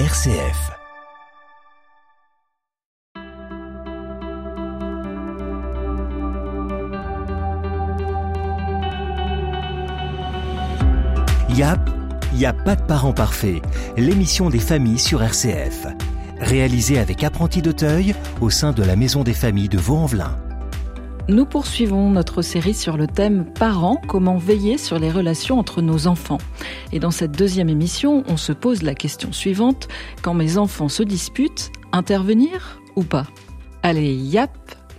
RCF. Yap, y a pas de parents parfaits. L'émission des familles sur RCF. Réalisée avec apprenti d'Auteuil au sein de la Maison des familles de Vaux-en-Velin. Nous poursuivons notre série sur le thème Parents, comment veiller sur les relations entre nos enfants. Et dans cette deuxième émission, on se pose la question suivante, quand mes enfants se disputent, intervenir ou pas? Allez, yap,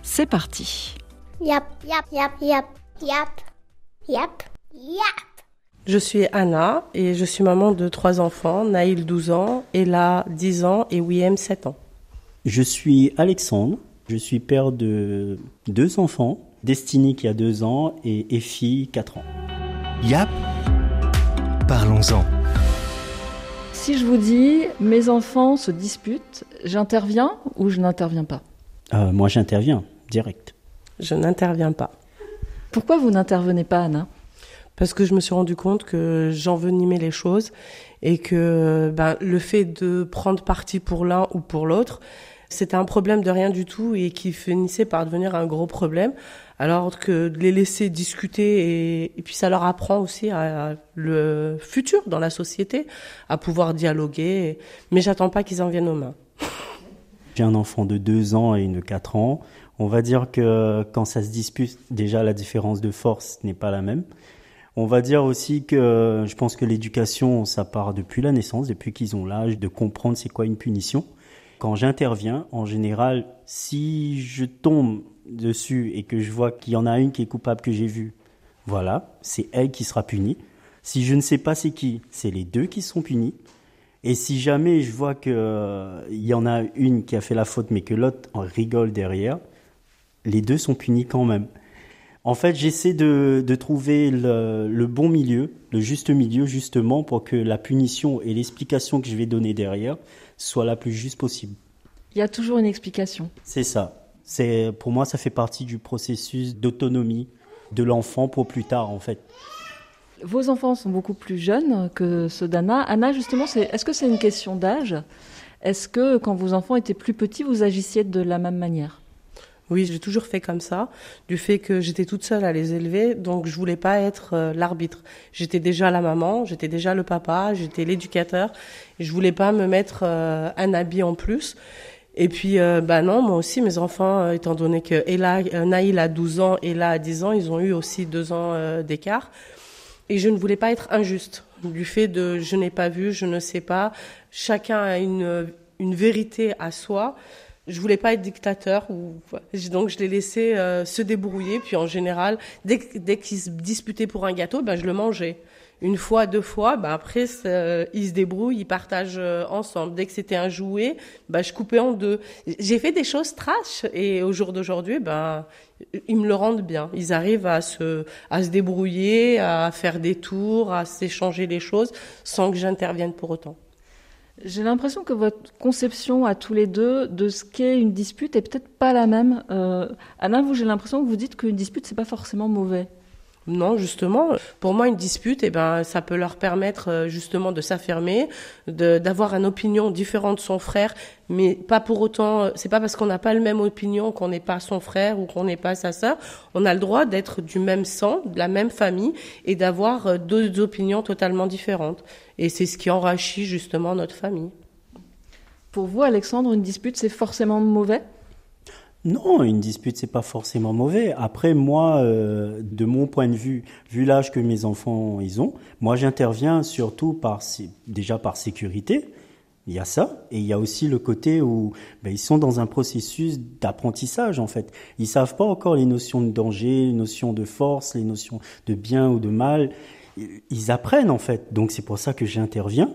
c'est parti. Yap, yap, yap, yap, yap, yap, yap. Je suis Anna et je suis maman de trois enfants, Naïl 12 ans, Ella 10 ans et Wiem 7 ans. Je suis Alexandre, je suis père de deux enfants, Destiny qui a deux ans et Effie 4 ans. Yap, parlons-en. Si je vous dis mes enfants se disputent, j'interviens ou je n'interviens pas? Euh, moi j'interviens, direct. Je n'interviens pas. Pourquoi vous n'intervenez pas, Anna? Parce que je me suis rendu compte que j'envenimais les choses et que ben, le fait de prendre parti pour l'un ou pour l'autre, c'était un problème de rien du tout et qui finissait par devenir un gros problème. Alors que de les laisser discuter et, puis ça leur apprend aussi à le futur dans la société, à pouvoir dialoguer. Mais j'attends pas qu'ils en viennent aux mains. J'ai un enfant de 2 ans et une de 4 ans. On va dire que quand ça se dispute, déjà la différence de force n'est pas la même. On va dire aussi que je pense que l'éducation, ça part depuis la naissance, depuis qu'ils ont l'âge de comprendre c'est quoi une punition. Quand j'interviens, en général, si je tombe dessus et que je vois qu'il y en a une qui est coupable que j'ai vue, voilà, c'est elle qui sera punie. Si je ne sais pas c'est qui, c'est les deux qui sont punis. Et si jamais je vois qu'il y en a une qui a fait la faute mais que l'autre rigole derrière, les deux sont punis quand même. En fait, j'essaie de, de trouver le, le bon milieu, le juste milieu justement pour que la punition et l'explication que je vais donner derrière soit la plus juste possible. Il y a toujours une explication. C'est ça. C'est pour moi ça fait partie du processus d'autonomie de l'enfant pour plus tard en fait. Vos enfants sont beaucoup plus jeunes que ceux d'Anna. Anna, justement, est-ce que c'est une question d'âge? Est-ce que quand vos enfants étaient plus petits, vous agissiez de la même manière? Oui, j'ai toujours fait comme ça, du fait que j'étais toute seule à les élever, donc je voulais pas être euh, l'arbitre. J'étais déjà la maman, j'étais déjà le papa, j'étais l'éducateur, je voulais pas me mettre euh, un habit en plus. Et puis, euh, bah non, moi aussi, mes enfants, euh, étant donné que Ella, Naïl a 12 ans, Ella a 10 ans, ils ont eu aussi deux ans d'écart. Et je ne voulais pas être injuste du fait de je n'ai pas vu, je ne sais pas. Chacun a une, une vérité à soi. Je voulais pas être dictateur, ou donc je les laissais euh, se débrouiller. Puis en général, dès, dès qu'ils se disputaient pour un gâteau, ben je le mangeais. Une fois, deux fois, ben après euh, ils se débrouillent, ils partagent euh, ensemble. Dès que c'était un jouet, ben je coupais en deux. J'ai fait des choses trash et au jour d'aujourd'hui, ben ils me le rendent bien. Ils arrivent à se à se débrouiller, à faire des tours, à s'échanger les choses sans que j'intervienne pour autant. J'ai l'impression que votre conception à tous les deux de ce qu'est une dispute est peut-être pas la même. Euh, Anna, vous, j'ai l'impression que vous dites qu'une dispute, c'est pas forcément mauvais. Non, justement, pour moi, une dispute, eh ben, ça peut leur permettre euh, justement de s'affirmer, d'avoir une opinion différente de son frère, mais pas pour autant. euh, C'est pas parce qu'on n'a pas le même opinion qu'on n'est pas son frère ou qu'on n'est pas sa sœur. On a le droit d'être du même sang, de la même famille, et d'avoir euh, deux opinions totalement différentes. Et c'est ce qui enrichit justement notre famille. Pour vous, Alexandre, une dispute, c'est forcément mauvais? Non, une dispute c'est pas forcément mauvais. Après moi, euh, de mon point de vue, vu l'âge que mes enfants ils ont, moi j'interviens surtout par déjà par sécurité. Il y a ça et il y a aussi le côté où ben, ils sont dans un processus d'apprentissage en fait. Ils savent pas encore les notions de danger, les notions de force, les notions de bien ou de mal. Ils apprennent en fait. Donc c'est pour ça que j'interviens.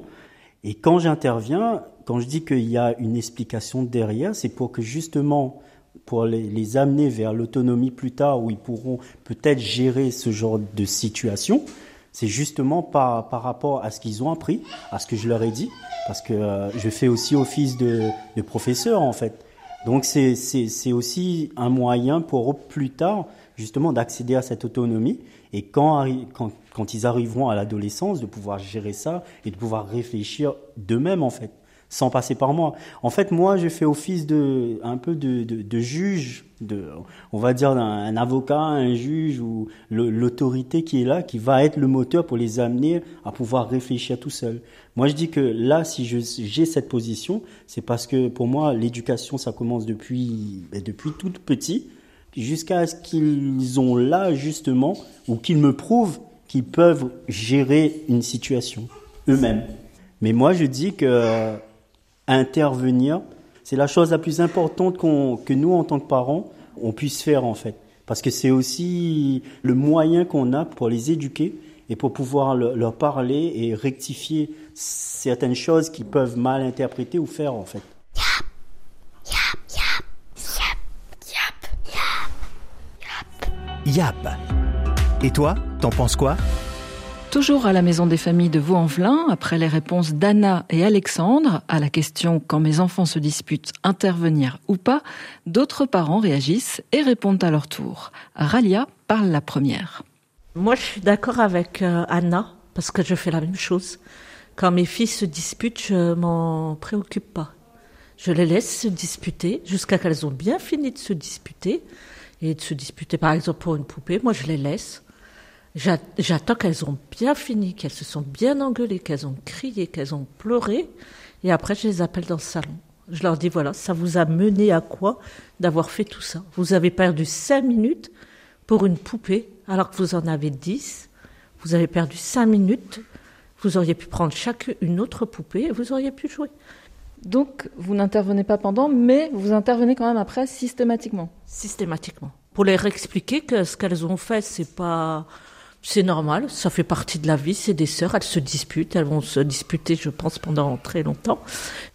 Et quand j'interviens, quand je dis qu'il y a une explication derrière, c'est pour que justement pour les, amener vers l'autonomie plus tard, où ils pourront peut-être gérer ce genre de situation, c'est justement par, par rapport à ce qu'ils ont appris, à ce que je leur ai dit, parce que euh, je fais aussi office de, de professeur en fait. Donc c'est c'est- c'est aussi un moyen pour eux plus tard justement d'accéder à cette autonomie et quand, quand, quand ils arriveront à l'adolescence de pouvoir gérer ça et de pouvoir réfléchir d'eux-mêmes en fait. Sans passer par moi. En fait, moi, je fais office de un peu de, de, juge, de, on va dire un, avocat, un juge ou l'autorité qui est là, qui va être le moteur pour les amener à pouvoir réfléchir tout seul. Moi, je dis que là, si j'ai cette position, c'est parce que pour moi, l'éducation, ça commence depuis ben, depuis tout petit jusqu'à ce qu'ils ont là justement ou qu'ils me prouvent qu'ils peuvent gérer une situation eux-mêmes. Mais moi, je dis que intervenir, c'est la chose la plus importante que nous, en tant que parents, on puisse faire en fait. Parce que c'est aussi le moyen qu'on a pour les éduquer et pour pouvoir leur parler et rectifier certaines choses qu'ils peuvent mal interpréter ou faire en fait. Yap. Et toi, t'en penses quoi? Toujours à la Maison des Familles de Vaux-en-Velin, après les réponses d'Anna et Alexandre à la question quand mes enfants se disputent, intervenir ou pas, d'autres parents réagissent et répondent à leur tour. Ralia parle la première. Moi, je suis d'accord avec euh, Anna parce que je fais la même chose. Quand mes filles se disputent, je m'en préoccupe pas. Je les laisse se disputer jusqu'à qu'elles ont bien fini de se disputer et de se disputer, par exemple, pour une poupée. Moi, je les laisse. J'attends qu'elles ont bien fini, qu'elles se sont bien engueulées, qu'elles ont crié, qu'elles ont pleuré. Et après, je les appelle dans le salon. Je leur dis, voilà, ça vous a mené à quoi d'avoir fait tout ça? Vous avez perdu cinq minutes pour une poupée, alors que vous en avez dix. Vous avez perdu cinq minutes. Vous auriez pu prendre chaque une autre poupée et vous auriez pu jouer. Donc, vous n'intervenez pas pendant, mais vous intervenez quand même après systématiquement. Systématiquement. Pour leur expliquer que ce qu'elles ont fait, c'est pas c'est normal, ça fait partie de la vie, c'est des sœurs, elles se disputent, elles vont se disputer, je pense, pendant très longtemps,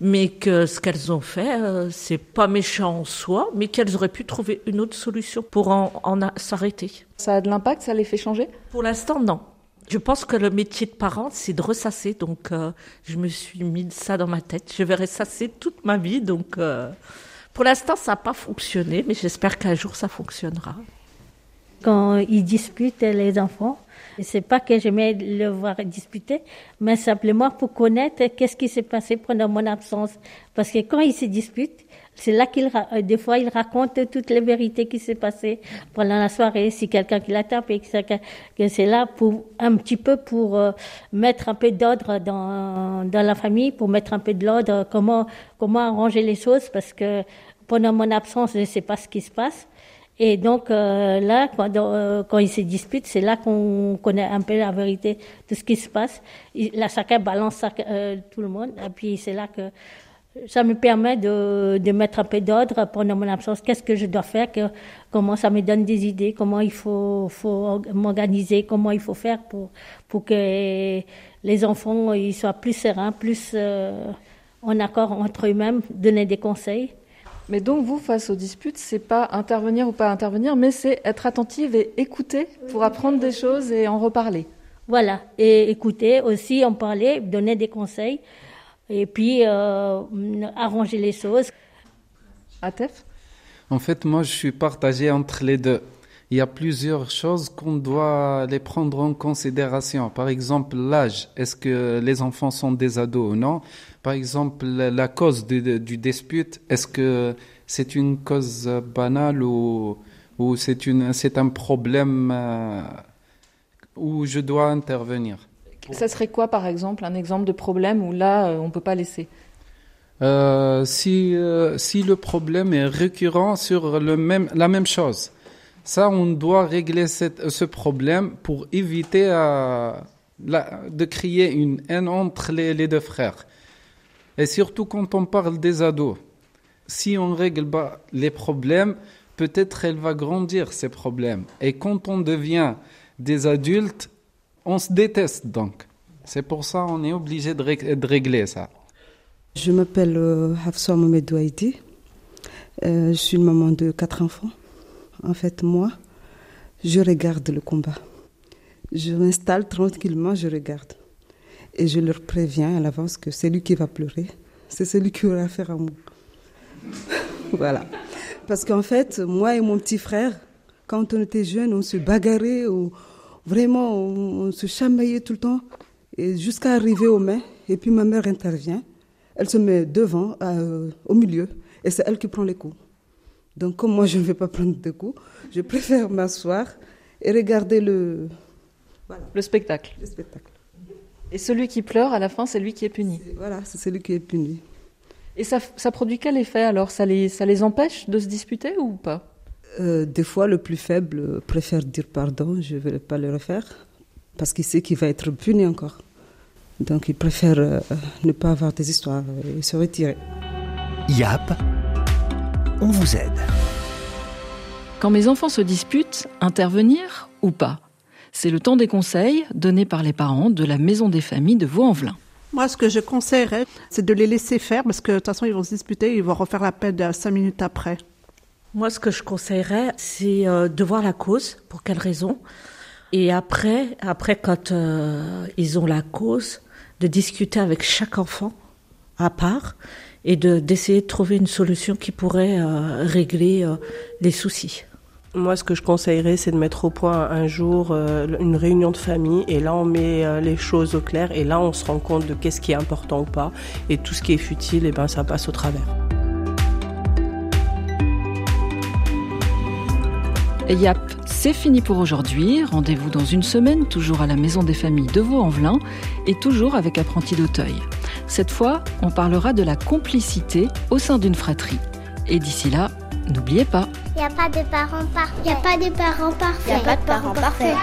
mais que ce qu'elles ont fait, euh, c'est pas méchant en soi, mais qu'elles auraient pu trouver une autre solution pour en, s'arrêter. Ça a de l'impact, ça les fait changer? Pour l'instant, non. Je pense que le métier de parent, c'est de ressasser, donc euh, je me suis mis ça dans ma tête. Je vais ressasser toute ma vie, donc euh, pour l'instant, ça n'a pas fonctionné, mais j'espère qu'un jour, ça fonctionnera quand ils disputent les enfants. C'est pas que j'aimais le voir disputer, mais simplement pour connaître qu'est-ce qui s'est passé pendant mon absence. Parce que quand ils se disputent, c'est là qu'ils, euh, des fois, ils racontent toutes les vérités qui s'est passées pendant la soirée. Si quelqu'un qui l'a tapé, que c'est là pour un petit peu pour euh, mettre un peu d'ordre dans, dans la famille, pour mettre un peu de l'ordre, comment, comment arranger les choses, parce que pendant mon absence, je ne sais pas ce qui se passe. Et donc euh, là, quand, euh, quand ils se disputent, c'est là qu'on connaît un peu la vérité de ce qui se passe. Là, chacun balance euh, tout le monde. Et puis c'est là que ça me permet de, mettre un peu d'ordre pendant mon absence. Qu'est-ce que je dois faire? Comment ça me donne des idées? Comment il faut, m'organiser? Comment il faut faire pour, que les enfants soient plus sereins, plus en accord entre eux-mêmes, donner des conseils? Mais donc vous, face aux disputes, c'est pas intervenir ou pas intervenir, mais c'est être attentive et écouter pour apprendre des choses et en reparler. Voilà, et écouter aussi, en parler, donner des conseils, et puis euh, arranger les choses. Atef? En fait, moi, je suis partagé entre les deux. Il y a plusieurs choses qu'on doit les prendre en considération. Par exemple, l'âge. Est-ce que les enfants sont des ados ou non? Par exemple, la cause du, dispute, est-ce que c'est une cause banale ou, ou c'est un problème euh, où je dois intervenir? Ça serait quoi, par exemple, un exemple de problème où là, euh, on ne peut pas laisser? Euh, si, si le problème est récurrent sur le même, la même chose, ça, on doit régler cette, ce problème pour éviter de créer une haine entre les deux frères. Et surtout quand on parle des ados, si on règle pas les problèmes, peut-être elle va grandir ces problèmes. Et quand on devient des adultes, on se déteste donc. C'est pour ça qu'on est obligé de, régler ça. Je m'appelle euh, Hafsa. Euh, je suis une maman de quatre enfants. En fait, moi, je regarde le combat. Je m'installe tranquillement, je regarde. Et je leur préviens à l'avance que c'est lui qui va pleurer. C'est celui qui aura affaire à moi. voilà. Parce qu'en fait, moi et mon petit frère, quand on était jeunes, on se bagarrait, vraiment, on, se chamaillait tout le temps, et jusqu'à arriver aux mains. Et puis ma mère intervient. elle se met devant, euh, au milieu, et c'est elle qui prend les coups. Donc comme moi je ne vais pas prendre de coups, je préfère m'asseoir et regarder le, Le spectacle. le spectacle. Et celui qui pleure, à la fin, c'est lui qui est puni. Voilà, c'est celui qui est puni. Et ça, ça produit quel effet alors? Ça les, ça les empêche de se disputer ou pas? Euh, des fois, le plus faible préfère dire pardon, je ne vais pas le refaire, parce qu'il sait qu'il va être puni encore. Donc il préfère euh, ne pas avoir des histoires et se retirer. YAP, on vous aide. Quand mes enfants se disputent, intervenir ou pas? C'est le temps des conseils donnés par les parents de la Maison des familles de Vaux-en-Velin. Moi, ce que je conseillerais, c'est de les laisser faire parce que de toute façon, ils vont se disputer, ils vont refaire la peine de cinq minutes après. Moi, ce que je conseillerais, c'est euh, de voir la cause, pour quelle raison. Et après, après quand euh, ils ont la cause, de discuter avec chaque enfant à part et de d'essayer de trouver une solution qui pourrait euh, régler euh, les soucis. Moi, ce que je conseillerais, c'est de mettre au point un jour euh, une réunion de famille et là, on met euh, les choses au clair et là, on se rend compte de qu'est-ce qui est important ou pas et tout ce qui est futile, et ben, ça passe au travers. Yap, c'est fini pour aujourd'hui. Rendez-vous dans une semaine, toujours à la Maison des familles de Vaux-en-Velin et toujours avec Apprenti d'Auteuil. Cette fois, on parlera de la complicité au sein d'une fratrie. Et d'ici là, n'oubliez pas, Il n'y a pas de parents parfaits. Il n'y a pas de parents parfaits. Y a pas de parents parfaits.